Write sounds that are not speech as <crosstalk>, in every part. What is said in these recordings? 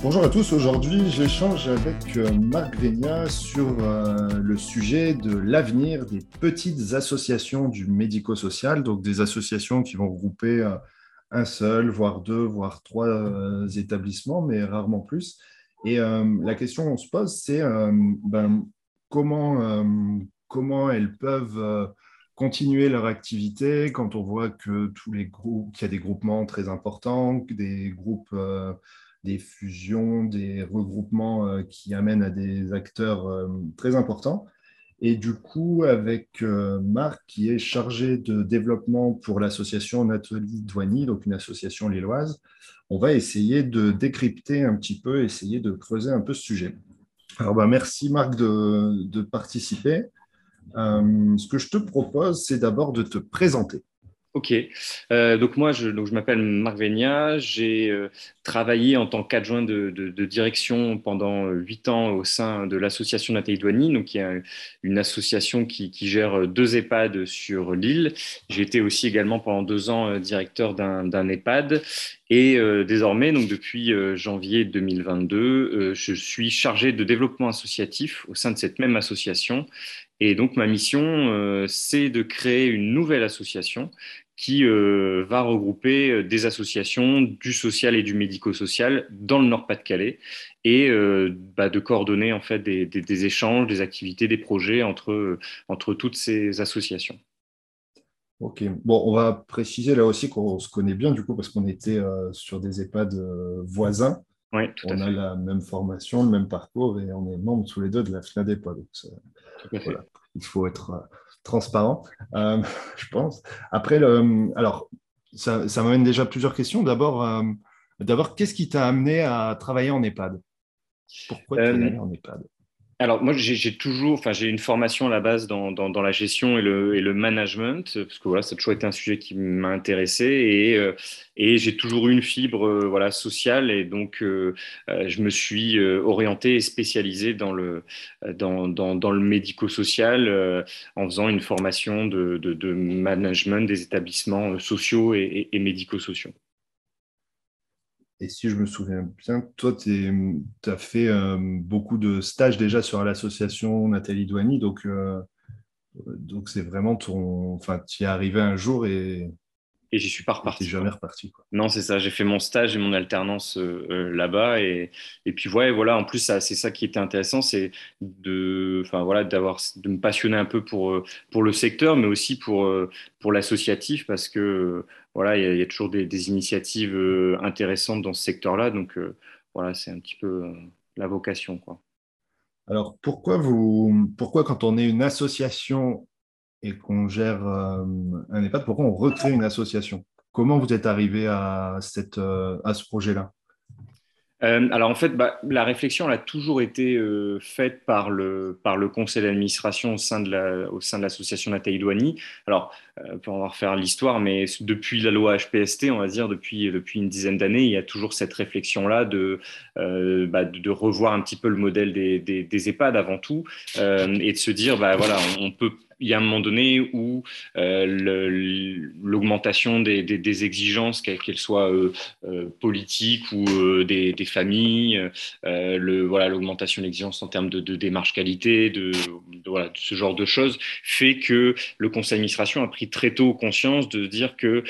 Bonjour à tous, aujourd'hui j'échange avec euh, Marc Vénia sur euh, le sujet de l'avenir des petites associations du médico-social, donc des associations qui vont regrouper euh, un seul, voire deux, voire trois établissements, mais rarement plus. Et la question qu'on se pose, c'est ben, comment, comment elles peuvent continuer leur activité quand on voit que tous les groupes, qu'il y a des groupements très importants, des groupes des fusions, des regroupements euh, qui amènent à des acteurs euh, très importants. Et du coup, avec euh, Marc, qui est chargé de développement pour l'association Nathalie Douany, donc une association lilloise, on va essayer de décrypter un petit peu, essayer de creuser un peu ce sujet. Alors, bah, merci Marc de, de participer. ce que je te propose, c'est d'abord de te présenter. Ok, euh, donc moi je, je m'appelle Marc Vénia, j'ai euh, travaillé en tant qu'adjoint de, direction pendant huit ans au sein de l'association Nathalie Douany, donc qui est une association qui, gère deux EHPAD sur l'île. J'ai été aussi également pendant deux ans euh, directeur d'un EHPAD. Et désormais, donc depuis janvier 2022, je suis chargé de développement associatif au sein de cette même association. Et donc, ma mission, euh, c'est de créer une nouvelle association qui euh, va regrouper euh, des associations du social et du médico-social dans le Nord-Pas-de-Calais et bah, de coordonner en fait des, échanges, des activités, des projets entre, entre toutes ces associations. Ok, bon, on va préciser là aussi qu'on se connaît bien du coup parce qu'on était sur des EHPAD voisins. Oui, tout on à a la même formation, le même parcours et on est membres tous les deux de la FNADEPA. Donc il faut être euh, transparent, euh, <laughs> je pense. Après, le, alors, ça, ça m'amène déjà plusieurs questions. D'abord, euh, d'abord qu'est-ce qui t'a amené à travailler en EHPAD? Pourquoi tu es allé en EHPAD? Alors moi j'ai toujours, enfin j'ai une formation à la base dans, dans, la gestion et le, le, management parce que voilà ça a toujours été un sujet qui m'a intéressé et, euh, et j'ai toujours eu une fibre euh, voilà sociale et donc euh, je me suis orienté et spécialisé dans le dans, dans le médico-social en faisant une formation de, de, de, management des établissements sociaux et, et médico-sociaux. Et si je me souviens bien, toi, tu as fait euh, beaucoup de stages déjà sur l'association Nathalie Douany, donc euh, donc c'est vraiment ton. Enfin, tu y es arrivé un jour et. Et j'y suis pas reparti. Tu jamais reparti. Quoi. Non, c'est ça. J'ai fait mon stage et mon alternance euh, là-bas. Et, et puis, ouais, voilà. En plus, c'est ça qui était intéressant, c'est de, enfin, voilà, d'avoir, de me passionner un peu pour, pour le secteur, mais aussi pour, pour l'associatif, parce que voilà, il y, a toujours des, initiatives euh, intéressantes dans ce secteur-là. Donc euh, voilà, c'est un petit peu euh, la vocation. Quoi. Alors pourquoi, vous, pourquoi quand on est une association et qu'on gère un EHPAD, pourquoi on recrée une association? Comment vous êtes arrivé à, cette, à ce projet-là? Euh, alors en fait, bah, la réflexion elle a toujours été euh, faite par le, par le conseil d'administration au sein de la, au sein de l'association Nathalie Douany. Alors, euh, pour en refaire l'histoire, mais depuis la loi HPST, on va dire depuis, depuis une dizaine d'années, il y a toujours cette réflexion-là de, euh, bah, de revoir un petit peu le modèle des, des, EHPAD avant tout et de se dire, bah, voilà, on, peut y a un moment donné où euh, l'augmentation des, exigences, quelles soient euh, euh, politiques ou des, familles, le, voilà, l'augmentation des exigences en termes de, de démarche qualité, de, ce genre de choses, fait que le conseil d'administration a pris très tôt conscience de dire que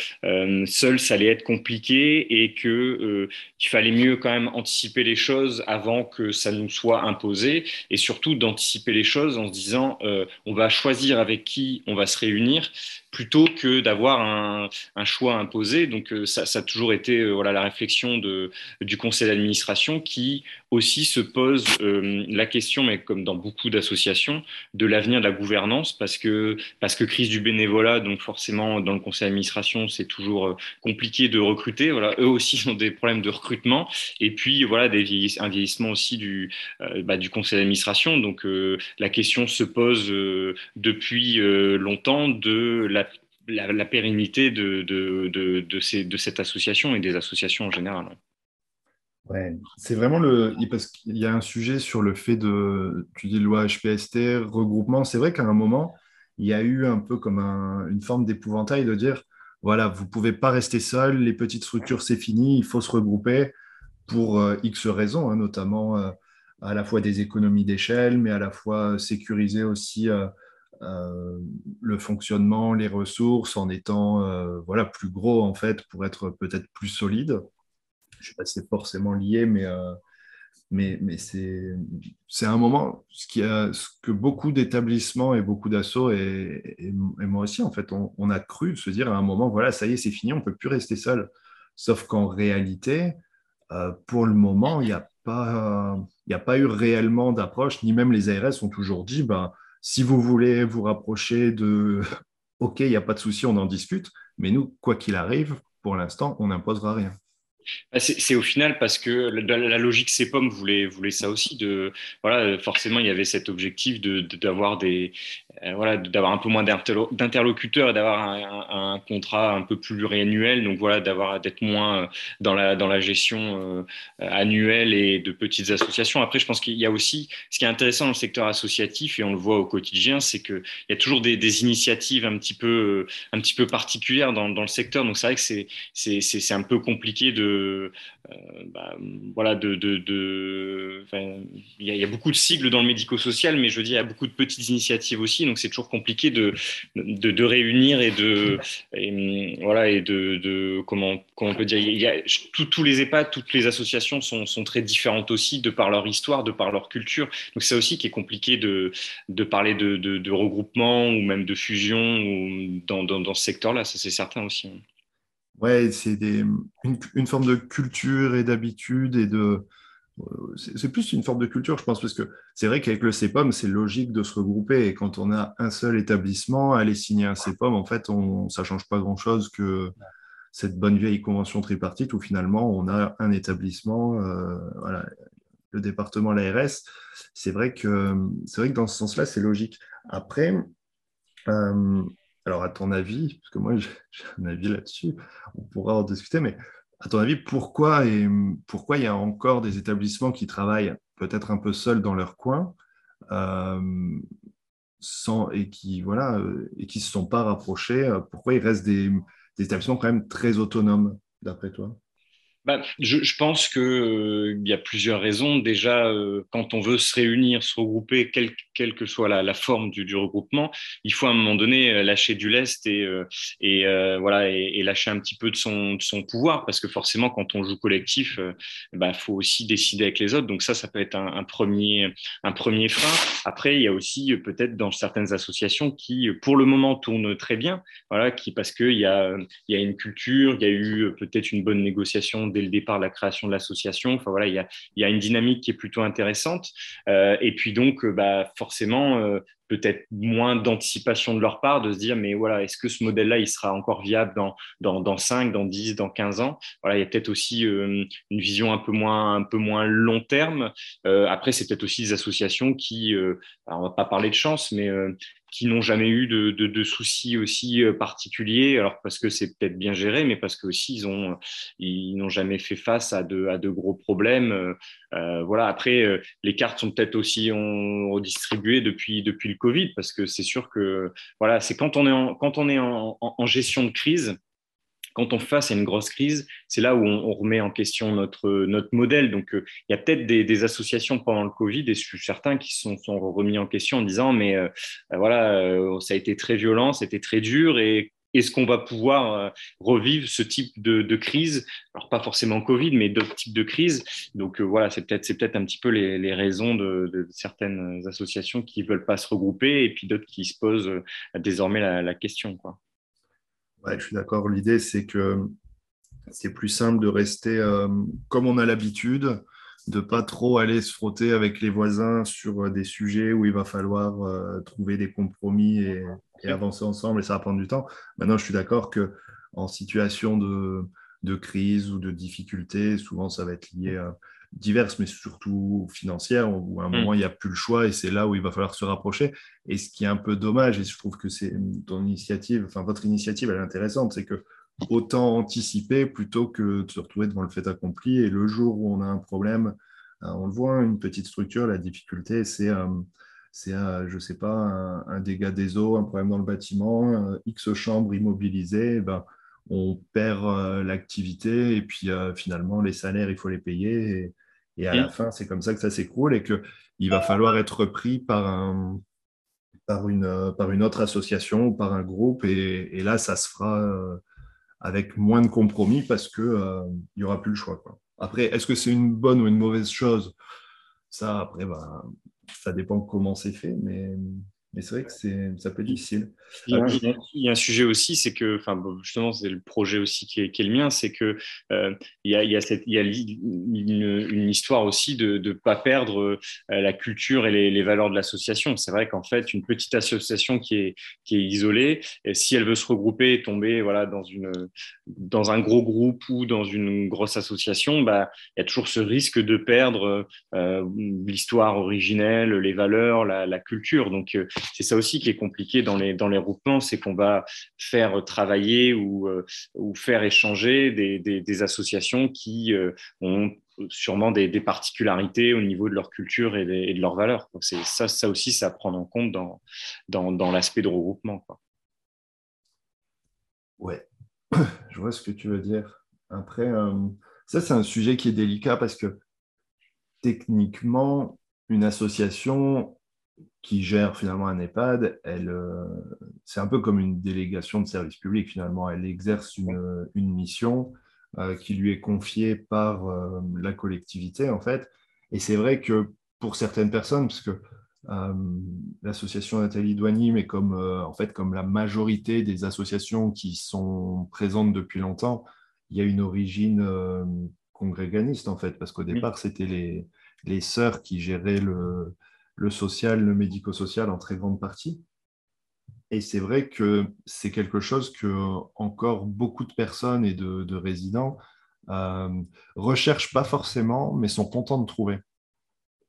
seul ça allait être compliqué et que qu'il fallait mieux quand même anticiper les choses avant que ça nous soit imposé et surtout d'anticiper les choses en se disant on va choisir avec qui on va se réunir plutôt que d'avoir un, choix imposé. Donc ça, ça, a toujours été voilà, la réflexion de, du conseil d'administration qui aussi se pose la question, mais comme dans beaucoup d'associations, de l'avenir de la gouvernance parce que, parce que crise du bénévolat, donc forcément dans le conseil d'administration, c'est toujours compliqué de recruter. Voilà, eux aussi <laughs> ont des problèmes de recrutement et puis voilà des un vieillissement aussi du, bah, du conseil d'administration. Donc la question se pose depuis longtemps de la la, pérennité de, de, de, de, cette association et des associations en général. Ouais, c'est vraiment le. Parce qu'il y a un sujet sur le fait de. Tu dis loi HPST, regroupement. C'est vrai qu'à un moment, il y a eu un peu comme une forme d'épouvantail de dire voilà, vous ne pouvez pas rester seul, les petites structures, c'est fini, il faut se regrouper pour euh, X raisons, hein, notamment euh, à la fois des économies d'échelle, mais à la fois sécuriser aussi. Euh, euh, le fonctionnement, les ressources en étant euh, voilà, plus gros en fait pour être peut-être plus solide. Je ne sais pas si c'est forcément lié, mais, euh, mais, mais c'est, un moment ce, qui a, ce que beaucoup d'établissements et beaucoup d'assauts et, et, moi aussi en fait on, a cru se dire à un moment voilà ça y est c'est fini on ne peut plus rester seul. Sauf qu'en réalité pour le moment il n'y a pas a pas eu réellement d'approche ni même les ARS ont toujours dit ben, si vous voulez vous rapprocher de <laughs> OK, il n'y a pas de souci, on en discute, mais nous, quoi qu'il arrive, pour l'instant, on n'imposera rien. Bah, c'est au final parce que la, logique CEPOM voulait, voulait ça aussi. De, voilà, forcément, il y avait cet objectif d'avoir des, euh, voilà, un peu moins d'interlocuteurs et d'avoir un, contrat un peu plus réannuel. Donc voilà, d'être moins euh, dans la, dans la gestion euh, annuelle et de petites associations. Après, je pense qu'il y a aussi ce qui est intéressant dans le secteur associatif et on le voit au quotidien, c'est qu'il y a toujours des, des, initiatives un petit peu, un petit peu particulières dans, dans le secteur. Donc c'est vrai que c'est un peu compliqué de, bah, voilà, il, y a, beaucoup de sigles dans le médico-social, mais je dis il y a beaucoup de petites initiatives aussi donc c'est toujours compliqué de, de, réunir et de voilà et de, comment, comment on peut dire il y a, tous les EHPAD, toutes les associations sont, sont, très différentes aussi de par leur histoire, de par leur culture. Donc c'est aussi qui est compliqué de, de parler de, de, regroupement ou même de fusion ou dans, dans, ce secteur-là, ça c'est certain aussi. Ouais, c'est une, forme de culture et d'habitude et de, c'est plus une forme de culture, je pense, parce que c'est vrai qu'avec le CEPOM, c'est logique de se regrouper. Et quand on a un seul établissement, aller signer un CEPOM, en fait, ça ne change pas grand-chose que cette bonne vieille convention tripartite où finalement on a un établissement, euh, voilà, le département, l'ARS. C'est vrai, que, vrai que dans ce sens-là, c'est logique. Après, euh, alors à ton avis, parce que moi <laughs> j'ai un avis là-dessus, on pourra en discuter, mais à ton avis, pourquoi, et, pourquoi il y a encore des établissements qui travaillent peut-être un peu seuls dans leur coin euh, et qui voilà et qui se sont pas rapprochés Pourquoi il reste des établissements quand même très autonomes, d'après toi? Bah, je, pense qu'il euh, y a plusieurs raisons. Déjà, euh, quand on veut se réunir, se regrouper, quelle, quelle que soit la, forme du, du, regroupement, il faut à un moment donné euh, lâcher du lest et, et voilà et, lâcher un petit peu de son, de son, pouvoir, parce que forcément, quand on joue collectif, il bah, faut aussi décider avec les autres. Donc ça, ça peut être un, premier, un premier frein. Après, il y a aussi peut-être dans certaines associations qui, pour le moment, tournent très bien, voilà, qui parce qu'il y a, y a une culture, il y a eu peut-être une bonne négociation dès le départ de la création de l'association. Enfin voilà, il y a, une dynamique qui est plutôt intéressante. Euh, et puis donc, euh, bah, forcément, euh, peut-être moins d'anticipation de leur part de se dire mais voilà est-ce que ce modèle-là il sera encore viable dans, dans, dans 5, dans 10, dans 15 ans? Voilà il y a peut-être aussi une vision un peu moins un peu moins long terme après c'est peut-être aussi des associations qui alors on va pas parler de chance mais qui n'ont jamais eu de, de, soucis aussi euh, particuliers, alors parce que c'est peut-être bien géré, mais parce qu'aussi ils ont ils n'ont jamais fait face à de, à de gros problèmes. Euh, euh voilà. Après, euh, les cartes sont peut-être aussi redistribuées depuis depuis le Covid, parce que c'est sûr que voilà, c'est quand on est en, quand on est en gestion de crise quand on face à une grosse crise, c'est là où on, remet en question notre, modèle. Donc, euh, il y a peut-être des, associations pendant le Covid, et je suis certain qui se sont, sont, remis en question en disant, mais euh, euh, voilà, ça a été très violent, c'était très dur, et est-ce qu'on va pouvoir revivre ce type de, crise? Alors, pas forcément Covid, mais d'autres types de crises. Donc, voilà, c'est peut-être peut un petit peu les, raisons de, certaines associations qui ne veulent pas se regrouper et puis d'autres qui se posent désormais la, question. Ouais, je suis d'accord. L'idée, c'est que c'est plus simple de rester comme on a l'habitude, de pas trop aller se frotter avec les voisins sur des sujets où il va falloir trouver des compromis et, et avancer ensemble et ça va prendre du temps. Maintenant, je suis d'accord que en situation de, de, crise ou de difficulté, souvent ça va être lié à diverses, mais surtout financières, où à un mm. moment il n'y a plus le choix et c'est là où il va falloir se rapprocher. Et ce qui est un peu dommage, et je trouve que c'est ton initiative, enfin votre initiative, elle est intéressante, c'est que autant anticiper plutôt que de se retrouver devant le fait accompli. Et le jour où on a un problème, euh, on le voit, une petite structure, la difficulté, c'est euh, c'est, je ne sais pas, un, dégât des eaux, un problème dans le bâtiment, X chambres immobilisées, eh ben, on perd euh, l'activité et puis euh, finalement, les salaires, il faut les payer. Et, à la fin, c'est comme ça que ça s'écroule et qu'il va falloir être pris par, un, par, une, euh, par une autre association ou par un groupe. Et, là, ça se fera avec moins de compromis parce qu'il n'y aura plus le choix. Après, est-ce que c'est une bonne ou une mauvaise chose? Ça, après, bah, ça dépend comment c'est fait, mais mais c'est vrai que c'est, ça peut être difficile. Il y, a, un sujet aussi, c'est que, enfin, justement, c'est le projet aussi qui est, qui est le mien, c'est que euh, il, y a, il, y a cette, une, une histoire aussi de ne pas perdre euh, la culture et les, les valeurs de l'association. C'est vrai qu'en fait, une petite association qui est, qui est isolée, et si elle veut se regrouper et tomber voilà, dans, une, dans un gros groupe ou dans une grosse association, bah, il y a toujours ce risque de perdre euh, l'histoire originelle, les valeurs, la, la culture. Donc, euh, c'est ça aussi qui est compliqué dans les, dans les groupements, c'est qu'on va faire travailler ou, euh, ou faire échanger des, des, associations qui euh, ont sûrement des, des, particularités au niveau de leur culture et, de leurs valeurs. c'est ça, ça aussi, ça à prendre en compte dans, dans, dans l'aspect de regroupement. Quoi. Ouais, <clears throat> je vois ce que tu veux dire. Après, euh, ça, c'est un sujet qui est délicat parce que techniquement, une association, qui gère finalement un EHPAD, elle, euh, c'est un peu comme une délégation de service public finalement. Elle exerce une, une mission euh, qui lui est confiée par euh, la collectivité en fait. Et c'est vrai que pour certaines personnes, parce que l'association Nathalie Douany, mais comme en fait comme la majorité des associations qui sont présentes depuis longtemps, il y a une origine congréganiste en fait, parce qu'au départ c'était les, les sœurs qui géraient le le social, le médico-social en très grande partie. Et c'est vrai que c'est quelque chose que encore beaucoup de personnes et de, résidents euh, recherchent pas forcément, mais sont contents de trouver.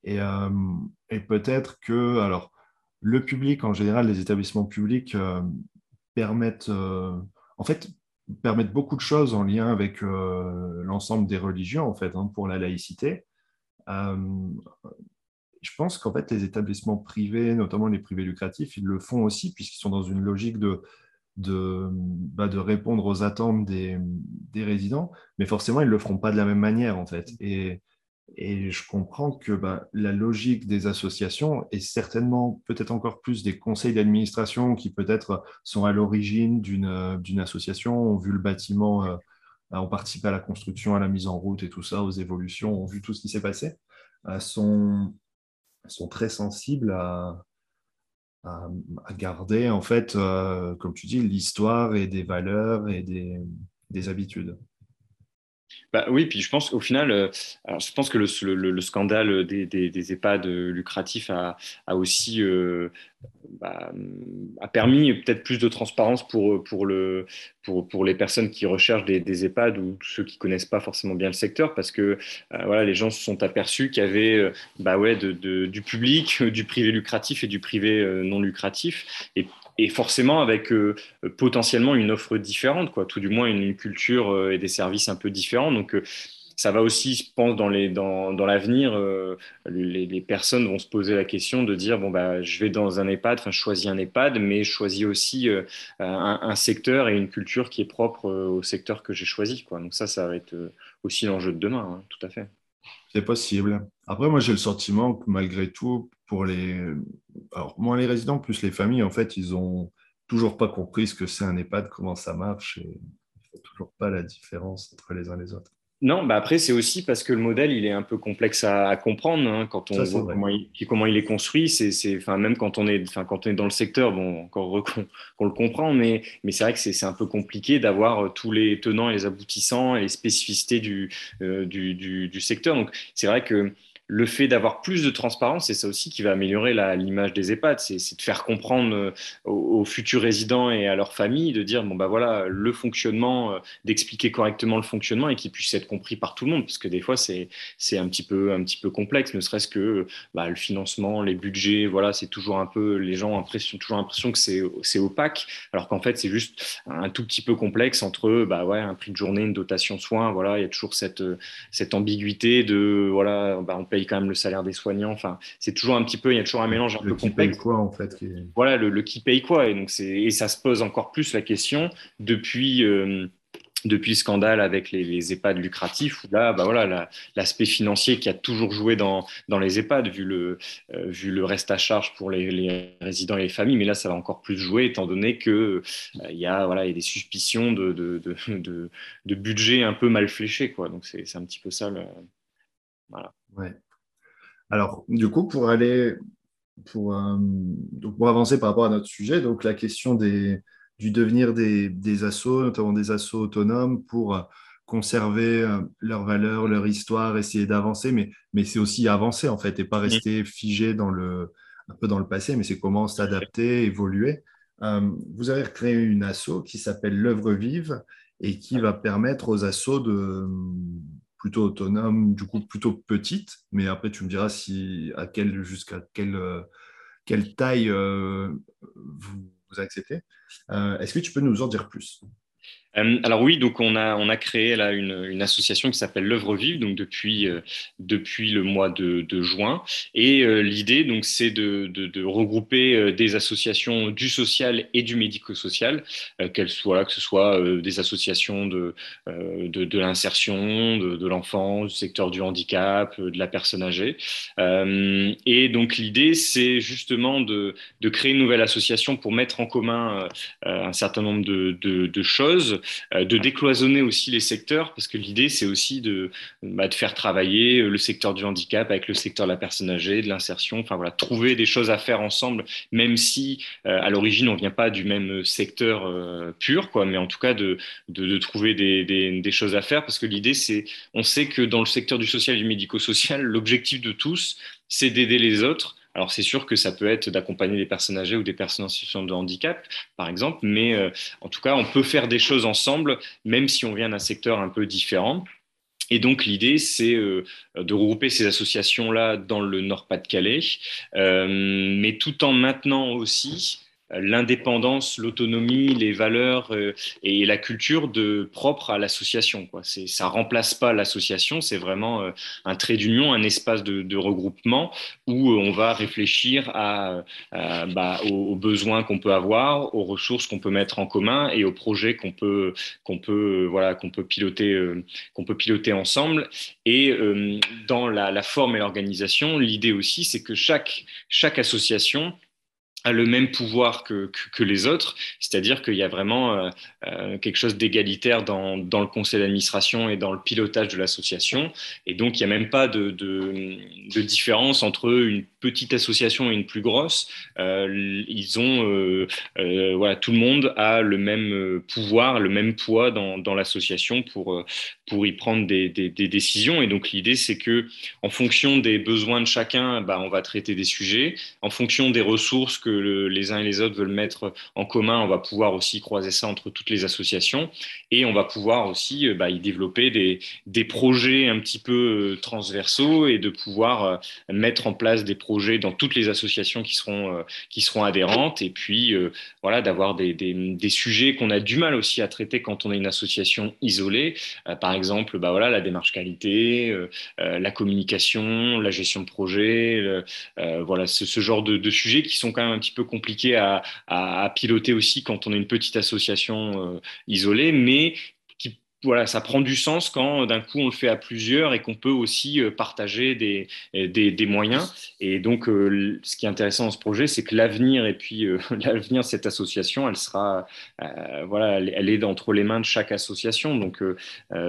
Et, euh, peut-être que, alors, le public en général, les établissements publics euh, permettent, en fait, permettent beaucoup de choses en lien avec l'ensemble des religions, en fait, hein, pour la laïcité je pense qu'en fait, les établissements privés, notamment les privés lucratifs, ils le font aussi puisqu'ils sont dans une logique de, de, bah, répondre aux attentes des, des, résidents, mais forcément, ils ne le feront pas de la même manière, en fait. Et, et je comprends que bah, la logique des associations est certainement peut-être encore plus des conseils d'administration qui peut-être sont à l'origine d'une association, ont vu le bâtiment, euh, ont participé à la construction, à la mise en route et tout ça, aux évolutions, ont vu tout ce qui s'est passé, euh, sont sont très sensibles à, à, garder, en fait, euh, comme tu dis, l'histoire et des valeurs et des, des habitudes. Bah, oui, puis je pense qu'au final, euh, je pense que le, le, scandale des, des, EHPAD lucratifs a, aussi euh, bah, a permis peut-être plus de transparence pour, pour, le, pour, pour les personnes qui recherchent des, des EHPAD ou ceux qui connaissent pas forcément bien le secteur, parce que euh, voilà, les gens se sont aperçus qu'il y avait bah ouais, de, du public, <laughs> du privé lucratif et du privé non lucratif. Et et forcément avec euh, potentiellement une offre différente, quoi, tout du moins une, culture euh, et des services un peu différents. Donc euh, ça va aussi, je pense, dans, l'avenir, les, personnes vont se poser la question de dire bon bah je vais dans un EHPAD, enfin je choisis un EHPAD, mais je choisis aussi un, un, secteur et une culture qui est propre au secteur que j'ai choisi, quoi. Donc ça, ça va être aussi l'enjeu de demain, hein, tout à fait. C'est possible. Après, moi, j'ai le sentiment que malgré tout, pour les, alors moins les résidents, plus les familles, en fait, ils ont toujours pas compris ce que c'est un EHPAD, comment ça marche, et ne font toujours pas la différence entre les uns et les autres. Non, bah après, c'est aussi parce que le modèle, il est un peu complexe à, comprendre hein, quand on voit comment il, comment il, est construit. C'est, enfin, même quand on, est, enfin, quand on est dans le secteur, bon, encore qu'on, le comprend, mais, mais c'est vrai que c'est, un peu compliqué d'avoir euh, tous les tenants et les aboutissants et les spécificités du, euh, du, du, du secteur. Donc, c'est vrai que le fait d'avoir plus de transparence, c'est ça aussi qui va améliorer l'image des EHPAD, c'est de faire comprendre euh, aux, futurs résidents et à leurs familles, de dire, bon, bah voilà, le fonctionnement, euh, d'expliquer correctement le fonctionnement et qu'il puisse être compris par tout le monde, parce que des fois, c'est un, petit peu, un petit peu complexe, ne serait-ce que bah, le financement, les budgets, voilà, c'est toujours un peu, les gens ont toujours l'impression que c'est opaque, alors qu'en fait, c'est juste un tout petit peu complexe entre, bah ouais, un prix de journée, une dotation soins, voilà, il y a toujours cette, cette ambiguïté de, voilà, bah, on paye quand même le salaire des soignants. Enfin, c'est toujours un petit peu, il y a toujours un mélange un peu qui complexe. Paye quoi en fait Voilà, le, qui paye quoi et donc c'est et ça se pose encore plus la question depuis. Euh, depuis le scandale avec les, les, EHPAD lucratifs, où là, bah voilà, l'aspect financier qui a toujours joué dans, dans les EHPAD, vu le, euh, vu le reste à charge pour les, les, résidents et les familles, mais là, ça va encore plus jouer, étant donné qu'il euh, y, a, voilà, y a des suspicions de, de, de, de, budget un peu mal fléché. Quoi. Donc, c'est un petit peu ça. Le, voilà. Ouais. Alors, du coup, pour aller, pour, euh, pour avancer par rapport à notre sujet, donc la question des, du devenir des, des assos, notamment des assos autonomes, pour euh, conserver euh, leurs valeurs, leur histoire, essayer d'avancer, mais, mais c'est aussi avancer en fait et pas rester figé dans le, un peu dans le passé, mais c'est comment s'adapter, évoluer. vous avez créé une asso qui s'appelle l'œuvre vive et qui va permettre aux assos de, plutôt autonome, du coup plutôt petite, mais après tu me diras si à quelle jusqu'à quelle, euh, quelle taille euh, vous, acceptez. Euh, est-ce que tu peux nous en dire plus? Euh, alors oui, donc on a, on a créé là une, une association qui s'appelle l'œuvre vive, donc depuis, euh, depuis le mois de, de juin. Et euh, l'idée, donc, c'est de, de, de, regrouper des associations du social et du médico-social, qu'elles soient, que ce soit des associations de, de, l'insertion, de, l'enfance, du secteur du handicap, de la personne âgée. et donc l'idée, c'est justement de, créer une nouvelle association pour mettre en commun un certain nombre de, de euh, de décloisonner aussi les secteurs, parce que l'idée, c'est aussi de, bah, faire travailler le secteur du handicap avec le secteur de la personne âgée, de l'insertion, enfin voilà, trouver des choses à faire ensemble, même si euh, à l'origine, on ne vient pas du même secteur euh, pur, quoi, mais en tout cas de, trouver des, choses à faire, parce que l'idée, c'est, on sait que dans le secteur du social du médico-social, l'objectif de tous, c'est d'aider les autres alors c'est sûr que ça peut être d'accompagner des personnes âgées ou des personnes en situation de handicap, par exemple, mais euh, en tout cas, on peut faire des choses ensemble, même si on vient d'un secteur un peu différent. Et donc l'idée, c'est euh, de regrouper ces associations-là dans le Nord-Pas-de-Calais, euh, mais tout en maintenant aussi l'indépendance, l'autonomie, les valeurs euh, et la culture de, propre à l'association. Quoi. C'est, ça remplace pas l'association, c'est vraiment euh, un trait d'union, un espace de, regroupement où euh, on va réfléchir bah, aux, besoins qu'on peut avoir, aux ressources qu'on peut mettre en commun et aux projets qu'on peut, piloter, ensemble. Et dans la, forme et l'organisation, l'idée aussi, c'est que chaque association a le même pouvoir que, que, les autres, c'est-à-dire qu'il y a vraiment euh, euh, quelque chose d'égalitaire dans, dans, le conseil d'administration et dans le pilotage de l'association, et donc il n'y a même pas de, de, différence entre une petite association et une plus grosse. Euh, ils ont, voilà, tout le monde a le même pouvoir, le même poids dans, dans l'association pour pour y prendre des, des, des décisions, et donc l'idée c'est que en fonction des besoins de chacun, bah, on va traiter des sujets, en fonction des ressources que les uns et les autres veulent mettre en commun, on va pouvoir aussi croiser ça entre toutes les associations et on va pouvoir aussi euh, bah, y développer des, des, projets un petit peu euh, transversaux et de pouvoir euh, mettre en place des projets dans toutes les associations qui seront, qui seront adhérentes et puis voilà, d'avoir des, des, des, sujets qu'on a du mal aussi à traiter quand on est une association isolée. par exemple, bah, voilà, la démarche qualité, la communication, la gestion de projet, voilà, ce, genre de, de sujets qui sont quand même petit peu compliqué à, piloter aussi quand on est une petite association euh, isolée, mais voilà, ça prend du sens quand d'un coup on le fait à plusieurs et qu'on peut aussi euh, partager des, des, des, moyens. Et donc, euh, ce qui est intéressant dans ce projet, c'est que l'avenir et puis euh, <laughs> l'avenir de cette association, elle sera, voilà, elle, est entre les mains de chaque association. Donc,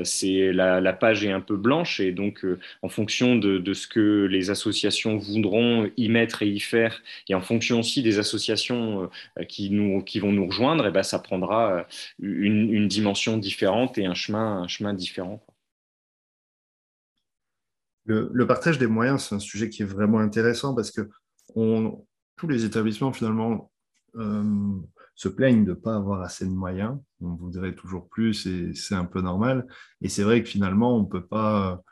c'est la, page est un peu blanche et donc, en fonction de, de, ce que les associations voudront y mettre et y faire, et en fonction aussi des associations qui nous, qui vont nous rejoindre, et eh ben, ça prendra une, une dimension différente et un chemin, différent. Le, partage des moyens, c'est un sujet qui est vraiment intéressant parce que tous les établissements, finalement, euh, se plaignent de ne pas avoir assez de moyens. On voudrait toujours plus et c'est un peu normal. Et c'est vrai que finalement, on ne peut pas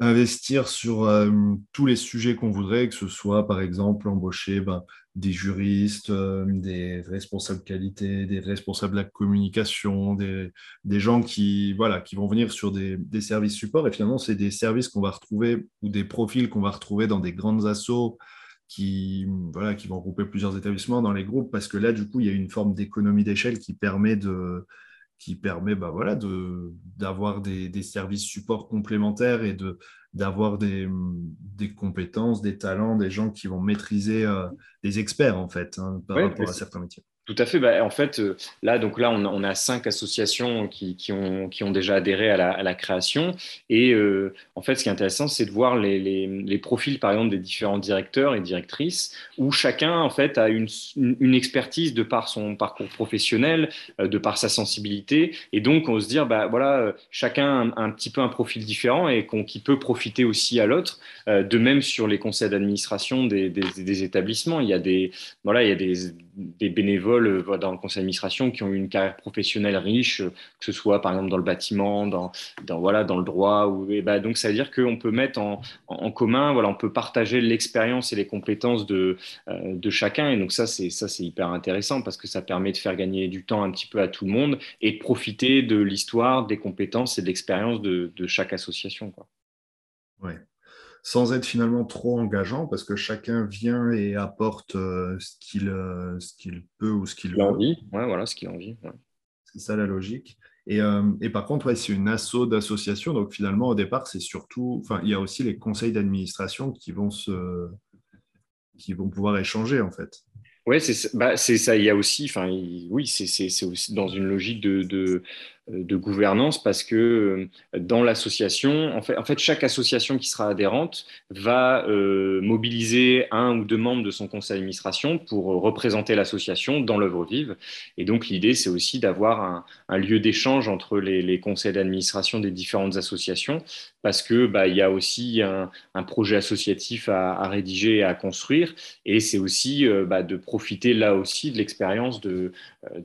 investir sur euh, tous les sujets qu'on voudrait, que ce soit par exemple embaucher ben, des juristes, euh, des responsables qualité, des responsables de la communication, des, gens qui, vont venir sur des, services support. Et finalement, c'est des services qu'on va retrouver ou des profils qu'on va retrouver dans des grandes assos qui, qui vont regrouper plusieurs établissements dans les groupes parce que là, du coup, il y a une forme d'économie d'échelle qui permet de qui permet bah, voilà, d'avoir des, des, services support complémentaires et d'avoir des, des, compétences, des talents, des gens qui vont maîtriser euh, des experts en fait hein, par rapport à certains métiers. Tout à fait. Bah, en fait, euh, là, donc là, on on a cinq associations qui, qui, ont, qui, ont, déjà adhéré à la, à la création. Et euh, en fait, ce qui est intéressant, c'est de voir les, les, les, profils, par exemple, des différents directeurs et directrices, où chacun, en fait, a une, une expertise de par son parcours professionnel, euh, de par sa sensibilité. Et donc, on se dit, bah, voilà, chacun a un, petit peu un profil différent et qui peut profiter aussi à l'autre. de même sur les conseils d'administration des, des, des, établissements, il y a des, voilà, il y a des, des bénévoles euh, dans le conseil d'administration qui ont eu une carrière professionnelle riche, euh, que ce soit par exemple dans le bâtiment, dans, voilà, dans le droit. Ou, bah, donc ça veut dire qu'on peut mettre en, en, commun, voilà, on peut partager l'expérience et les compétences de, euh, de chacun. Et donc ça, c'est hyper intéressant parce que ça permet de faire gagner du temps un petit peu à tout le monde et de profiter de l'histoire, des compétences et de l'expérience de, de chaque association. Quoi. Sans être finalement trop engageant, parce que chacun vient et apporte euh, ce qu'il euh, qu'il peut ou ce qu'il a envie. Ouais, voilà, ce qu'il a envie. C'est ça la logique. Et, euh, et par contre, ouais, c'est une asso d'association, donc finalement, au départ, c'est surtout, enfin, il y a aussi les conseils d'administration qui vont se, qui vont pouvoir échanger en fait. Oui, c'est bah, ça. Il y a aussi, enfin, oui, c'est aussi dans une logique de, de, de gouvernance parce que euh, dans l'association, en fait, chaque association qui sera adhérente va euh, mobiliser un ou deux membres de son conseil d'administration pour représenter l'association dans l'œuvre vive. Et donc l'idée, c'est aussi d'avoir un, lieu d'échange entre les, conseils d'administration des différentes associations parce que bah, il y a aussi un, projet associatif à, rédiger et à construire. Et c'est aussi euh, bah, de profiter là aussi de l'expérience de,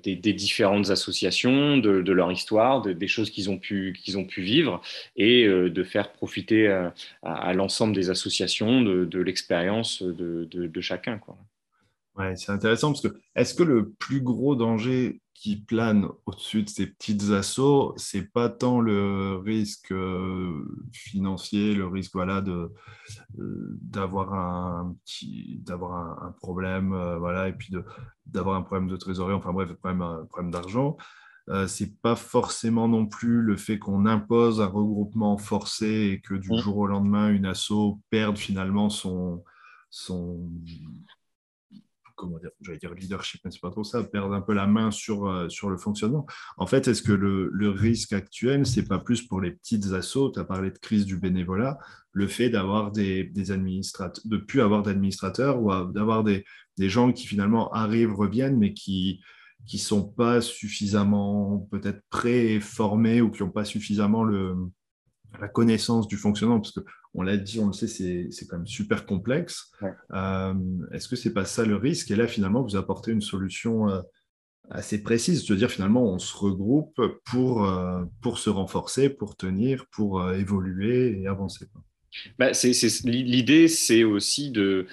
des, différentes associations, de leur histoire des choses qu'ils ont, pu, ont pu vivre et euh, de faire profiter euh, à, l'ensemble des associations de, l'expérience de, chacun. Quoi. Ouais, c'est intéressant parce que est-ce que le plus gros danger qui plane au-dessus de ces petites assauts, c'est pas tant le risque euh, financier, le risque voilà de d'avoir un un, problème voilà et puis de d'avoir un problème de trésorerie, enfin bref, un problème d'argent. Euh, c'est pas forcément non plus le fait qu'on impose un regroupement forcé et que du mm. jour au lendemain, une asso perde finalement son, son comment dire, j'allais dire leadership, mais c'est pas trop ça, perdre un peu la main sur, euh, sur le fonctionnement. En fait, est-ce que le, le, risque actuel, c'est pas plus pour les petites assos, tu as parlé de crise du bénévolat, le fait d'avoir des, des administrateurs, de plus avoir d'administrateurs ou d'avoir des, des gens qui finalement arrivent, reviennent, mais qui, qui ne sont pas suffisamment peut-être pré-formés ou qui n'ont pas suffisamment le, la connaissance du fonctionnement, parce qu'on l'a dit, on le sait, c'est quand même super complexe. Euh, est-ce que ce n'est pas ça le risque? Et là, finalement, vous apportez une solution euh, assez précise, c'est-à-dire finalement, on se regroupe pour, euh, pour se renforcer, pour tenir, pour évoluer et avancer. Bah, L'idée, c'est aussi de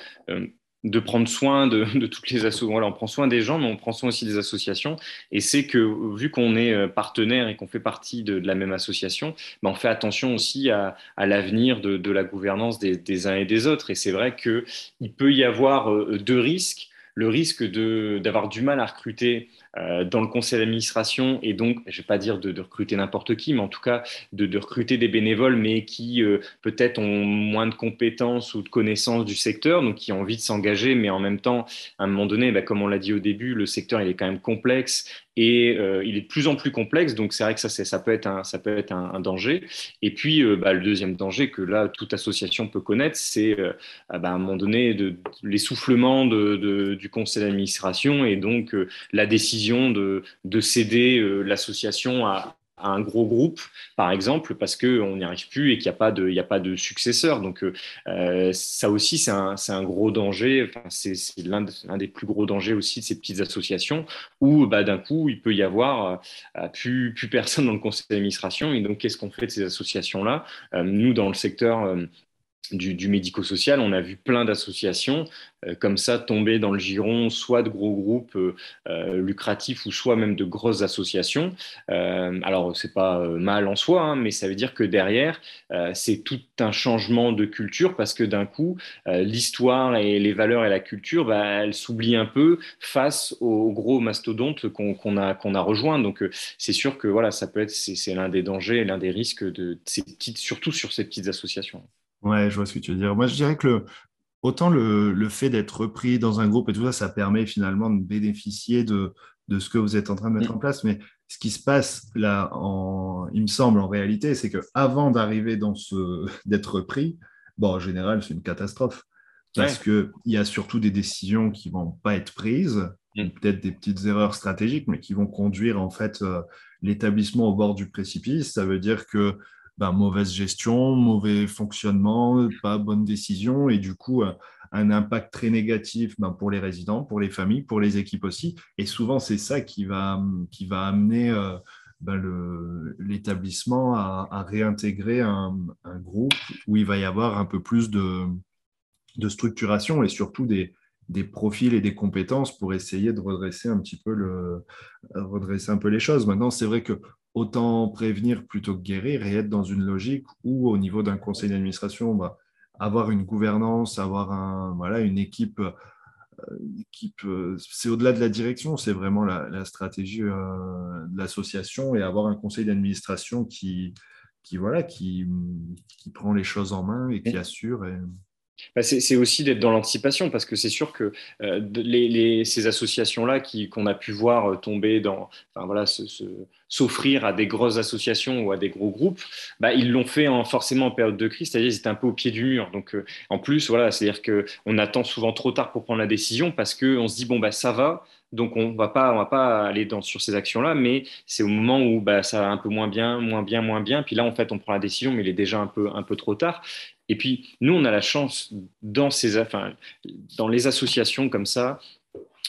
de prendre soin de, <laughs> toutes les associations. Voilà, on prend soin des gens, mais on prend soin aussi des associations. Et c'est que vu qu'on est euh, partenaire et qu'on fait partie de, la même association, ben on fait attention aussi à, l'avenir de, la gouvernance des, uns et des autres. Et c'est vrai qu'il peut y avoir euh, deux risques. Le risque d'avoir du mal à recruter euh, dans le conseil d'administration et donc, je ne vais pas dire de, recruter n'importe qui, mais en tout cas de, recruter des bénévoles, mais qui euh, peut-être ont moins de compétences ou de connaissances du secteur, donc qui ont envie de s'engager, mais en même temps, à un moment donné, bah, comme on l'a dit au début, le secteur il est quand même complexe et euh, il est de plus en plus complexe, donc c'est vrai que ça, ça peut être un, ça peut être un, danger. Et puis, bah, le deuxième danger que là, toute association peut connaître, c'est bah, à un moment donné de, l'essoufflement de, du conseil d'administration et donc la décision de, céder euh, l'association à, un gros groupe, par exemple, parce qu'on n'y arrive plus et qu'il n'y a, pas de, a pas de successeur. Donc euh, ça aussi, c'est un, un, gros danger, c'est l'un des plus gros dangers aussi de ces petites associations, où bah, d'un coup, il peut y avoir euh, plus, plus personne dans le conseil d'administration. Et donc, qu'est-ce qu'on fait de ces associations-là? Nous, dans le secteur du, médico-social, on a vu plein d'associations euh, comme ça tomber dans le giron, soit de gros groupes euh, euh, lucratifs ou soit même de grosses associations. alors, c'est pas mal en soi, hein, mais ça veut dire que derrière, c'est tout un changement de culture parce que d'un coup, l'histoire et les valeurs et la culture, bah, elles s'oublient un peu face aux gros mastodontes qu'on a, qu'on a rejoints. Donc, c'est sûr que voilà, ça peut être, c'est l'un des dangers, l'un des risques de surtout sur ces petites associations. Ouais, je vois ce que tu veux dire. Moi, je dirais que le, autant le, fait d'être repris dans un groupe et tout ça, ça permet finalement de bénéficier de, de ce que vous êtes en train de mettre mm. en place. Mais ce qui se passe là, en, il me semble en réalité, c'est qu'avant d'arriver dans ce <laughs> d'être repris, bon, en général, c'est une catastrophe. Parce qu'il y a surtout des décisions qui ne vont pas être prises, mm. peut-être des petites erreurs stratégiques, mais qui vont conduire en fait euh, l'établissement au bord du précipice. Ça veut dire que ben, mauvaise gestion, mauvais fonctionnement, pas bonne décision et du coup euh, un impact très négatif ben, pour les résidents, pour les familles, pour les équipes aussi. Et souvent c'est ça qui va, qui va amener euh, ben, l'établissement à, réintégrer un, groupe où il va y avoir un peu plus de, de structuration et surtout des, des profils et des compétences pour essayer de redresser un petit peu le redresser un peu les choses. Maintenant, c'est vrai que autant prévenir plutôt que guérir et être dans une logique où, au niveau d'un conseil d'administration, bah, avoir une gouvernance, avoir un, voilà, une équipe, euh, équipe euh, c'est au-delà de la direction, c'est vraiment la, stratégie euh, de l'association et avoir un conseil d'administration qui, qui, voilà, qui, qui, prend les choses en main et qui assure. Et... Bah, c'est aussi d'être dans l'anticipation parce que c'est sûr que les, ces associations-là qu'on a pu voir tomber dans, enfin, voilà, s'offrir à des grosses associations ou à des gros groupes, bah, ils l'ont fait en, forcément en période de crise, c'est-à-dire qu'ils étaient un peu au pied du mur. Donc, euh, en plus, voilà, c'est-à-dire qu'on attend souvent trop tard pour prendre la décision parce qu'on se dit, bon, bah, ça va, donc on va pas, on va pas aller dans, sur ces actions-là, mais c'est au moment où bah, ça va un peu moins bien, moins bien, moins bien. Puis là, en fait, on prend la décision, mais il est déjà un peu, un peu trop tard. Et puis, nous, on a la chance dans, ces, dans les associations comme ça,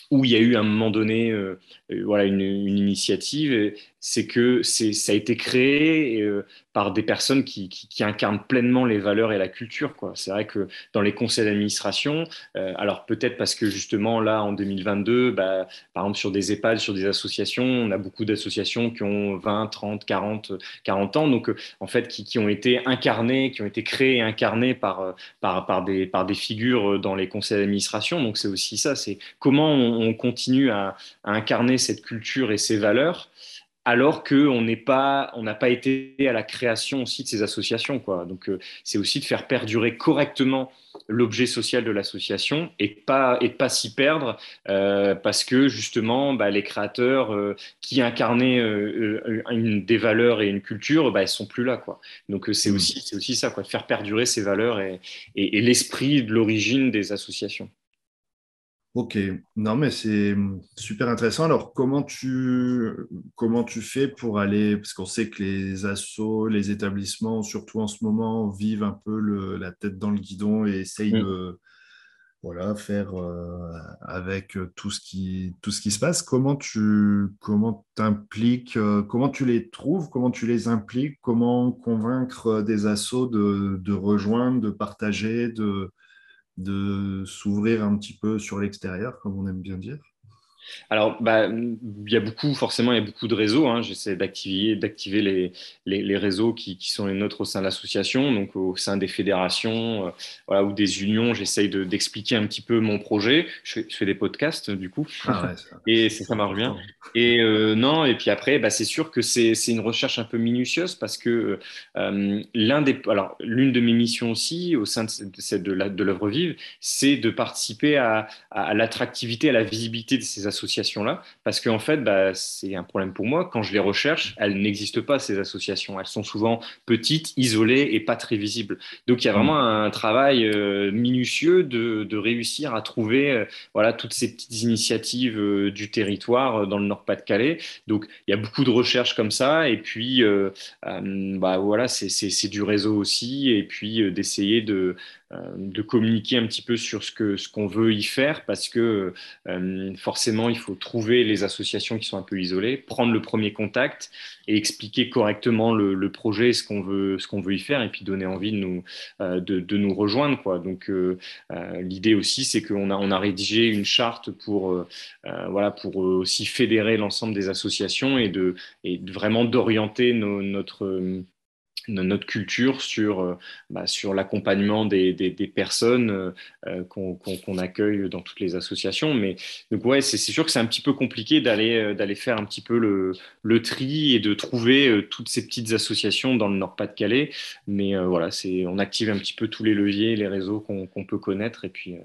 où il y a eu à un moment donné euh, euh, voilà, une initiative, c'est que ça a été créé euh, par des personnes qui, incarnent pleinement les valeurs et la culture. C'est vrai que dans les conseils d'administration, alors peut-être parce que justement là, en 2022, bah, par exemple sur des EHPAD, sur des associations, on a beaucoup d'associations qui ont 20, 30, 40, 40 ans, donc en fait qui, ont été incarnées, qui ont été créées et incarnées par, par, des, figures dans les conseils d'administration. Donc c'est aussi ça, c'est comment on continue à, incarner cette culture et ces valeurs alors qu'on n'est pas, on n'a pas été à la création aussi de ces associations. Quoi. Donc, euh, c'est aussi de faire perdurer correctement l'objet social de l'association et pas et pas s'y perdre euh, parce que justement, bah, les créateurs euh, qui incarnaient une, des valeurs et une culture, bah, ils sont plus là. Quoi. Donc, c'est mmh. aussi, c'est aussi ça, quoi, de faire perdurer ces valeurs et l'esprit de l'origine des associations. Ok, non mais c'est super intéressant. Alors comment tu, comment tu fais pour aller, parce qu'on sait que les assos, les établissements, surtout en ce moment, vivent un peu la tête dans le guidon et essayent de voilà, faire euh, avec tout ce, qui, tout ce qui se passe. Comment tu comment t'impliques, euh, comment tu les trouves, comment tu les impliques, comment convaincre des assos de, de rejoindre, de partager, de de s'ouvrir un petit peu sur l'extérieur, comme on aime bien dire alors, bah, il y a beaucoup, forcément, il y a beaucoup de réseaux. Hein. J'essaie d'activer, d'activer les, les, réseaux qui, qui, sont les nôtres au sein de l'association, donc au sein des fédérations euh, voilà, ou des unions. J'essaie de, d'expliquer un petit peu mon projet. Je fais, des podcasts, du coup, ah <laughs> et ça, marche bien. Et euh, non, et puis après, bah, c'est sûr que c'est, c'est une recherche un peu minutieuse parce que euh, l'un des, alors, l'une de mes missions aussi au sein de, de, de l'œuvre vive, c'est de participer à, à, à l'attractivité, à la visibilité de ces associations associations-là, parce qu'en fait, bah, c'est un problème pour moi. Quand je les recherche, elles n'existent pas, ces associations. Elles sont souvent petites, isolées et pas très visibles. Donc, il y a vraiment mm. un travail euh, minutieux de, de, réussir à trouver euh, voilà, toutes ces petites initiatives euh, du territoire dans le Nord-Pas-de-Calais. Donc, il y a beaucoup de recherches comme ça. Et puis, bah, voilà, c'est du réseau aussi. Et puis, d'essayer de, de communiquer un petit peu sur ce qu'on ce qu'on veut y faire parce que forcément, il faut trouver les associations qui sont un peu isolées, prendre le premier contact et expliquer correctement le, projet, ce qu'on veut, ce qu'on veut y faire, et puis donner envie de nous, euh, de, nous rejoindre. Quoi. Donc, euh, euh, l'idée aussi, c'est qu'on a, on a rédigé une charte pour, voilà, pour aussi fédérer l'ensemble des associations et de, et vraiment d'orienter notre notre culture sur, euh, bah, sur l'accompagnement des, des, personnes euh, euh, qu'on accueille dans toutes les associations. Mais donc ouais, c'est sûr que c'est un petit peu compliqué d'aller d'aller faire un petit peu le, le, tri et de trouver toutes ces petites associations dans le Nord-Pas-de-Calais. Mais voilà, c'est on active un petit peu tous les leviers, les réseaux qu'on peut connaître et puis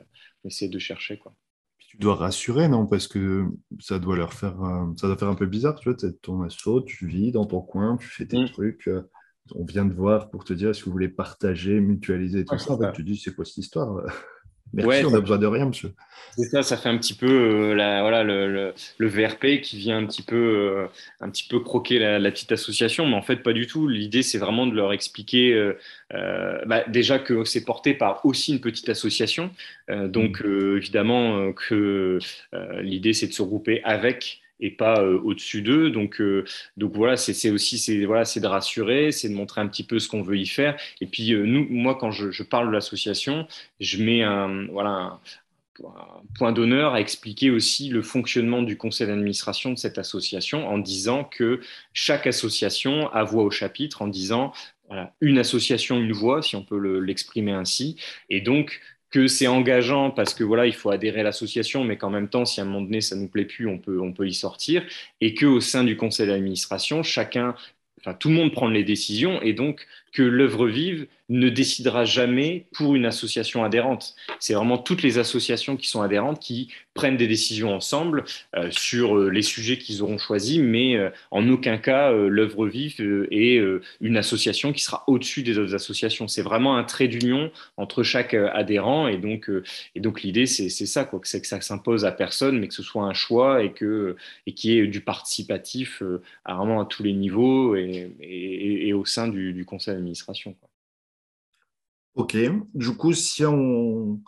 on essaie de chercher quoi. Tu dois rassurer, non? Parce que ça doit leur faire, ça doit faire un peu bizarre, tu vois, ton assaut, tu vis dans ton coin, tu fais tes mmh. trucs on vient de voir pour te dire est-ce que vous voulez partager, mutualiser tout ça. tu dis c'est quoi cette histoire Merci, on n'a besoin de rien, monsieur. C'est ça, ça fait un petit peu euh, la, voilà, le, le, VRP qui vient un petit peu, euh, un petit peu croquer la, petite association, mais en fait, pas du tout. L'idée, c'est vraiment de leur expliquer euh, bah, déjà que c'est porté par aussi une petite association. donc, mmh. évidemment, que l'idée, c'est de se regrouper avec et pas euh, au-dessus d'eux. Donc, euh, donc voilà, c'est aussi voilà, de rassurer, c'est de montrer un petit peu ce qu'on veut y faire. Et puis euh, nous, moi, quand je, parle de l'association, je mets un voilà point d'honneur à expliquer aussi le fonctionnement du conseil d'administration de cette association en disant que chaque association a voix au chapitre, en disant une association, une voix, si on peut l'exprimer ainsi. Et donc, que c'est engageant parce que voilà, il faut adhérer à l'association, mais qu'en même temps, si à un moment donné ça nous plaît plus, on peut, on peut y sortir, et que au sein du conseil d'administration, chacun, enfin tout le monde prend les décisions, et donc que l'œuvre vive ne décidera jamais pour une association adhérente. C'est vraiment toutes les associations qui sont adhérentes qui prennent des décisions ensemble euh, sur euh, les sujets qu'ils auront choisis, mais euh, en aucun cas l'œuvre vive est une association qui sera au-dessus des autres associations. C'est vraiment un trait d'union entre chaque adhérent, et donc, donc l'idée c'est ça, quoi, c'est que ça s'impose à personne, mais que ce soit un choix et que et qui est du participatif à vraiment à tous les niveaux et, et, au sein du conseil d'administration. Ok, du coup, si on,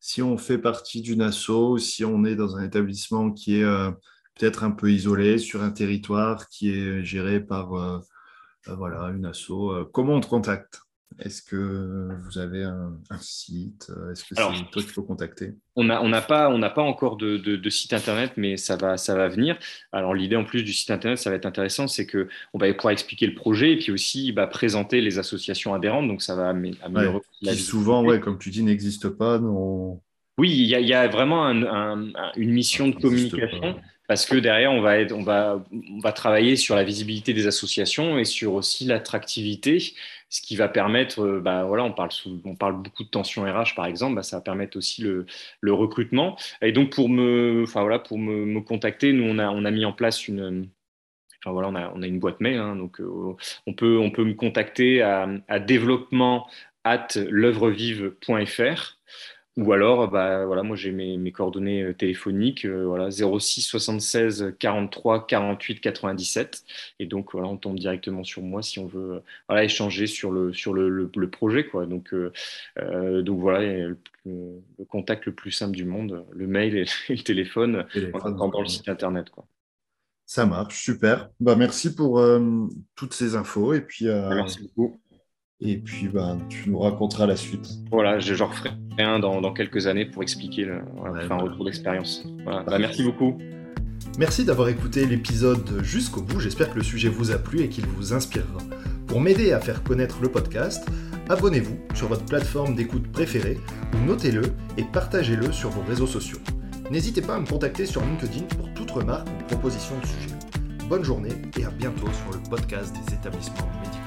si on fait partie d'une asso, si on est dans un établissement qui est euh, peut-être un peu isolé sur un territoire qui est géré par euh, euh, voilà, une asso, comment on te contacte? Est-ce que vous avez un, site Est-ce que c'est toi qu'il faut contacter? On n'a on pas, on pas encore de, de, site internet, mais ça va, ça va venir. Alors l'idée en plus du site internet, ça va être intéressant, c'est qu'on va pouvoir expliquer le projet et puis aussi bah, présenter les associations adhérentes. Donc ça va améliorer Qui souvent, ouais, comme tu dis, n'existe pas. Non... Oui, il y, y, a vraiment une mission de communication parce que derrière, on va, être, on, va, on va travailler sur la visibilité des associations et sur aussi l'attractivité ce qui va permettre, euh, bah, on parle, beaucoup de tension RH par exemple, bah, ça va permettre aussi le, recrutement. Et donc pour me, enfin, contacter, nous on a, mis en place une, boîte mail, hein, donc euh, on peut, me contacter à, à développement at ou alors, bah, voilà, moi j'ai mes, mes, coordonnées euh, téléphoniques, euh, voilà, 06 76 43 48 97. Et donc, voilà, on tombe directement sur moi si on veut euh, voilà, échanger sur le, sur le, le, projet. Quoi. Donc, donc voilà, le, contact le plus simple du monde, le mail et, le téléphone, téléphone en le site internet. Quoi. Ça marche, super. Bah, merci pour toutes ces infos. Et puis, merci beaucoup. Et puis, bah, tu nous raconteras la suite. Voilà, je, j'en referai un dans, dans, quelques années pour expliquer le, un retour d'expérience. Voilà. Bah, merci beaucoup. Merci d'avoir écouté l'épisode jusqu'au bout, j'espère que le sujet vous a plu et qu'il vous inspirera. Pour m'aider à faire connaître le podcast, abonnez-vous sur votre plateforme d'écoute préférée ou notez-le et partagez-le sur vos réseaux sociaux. N'hésitez pas à me contacter sur LinkedIn pour toute remarque ou proposition de sujet. Bonne journée et à bientôt sur le podcast des établissements médico-sociaux.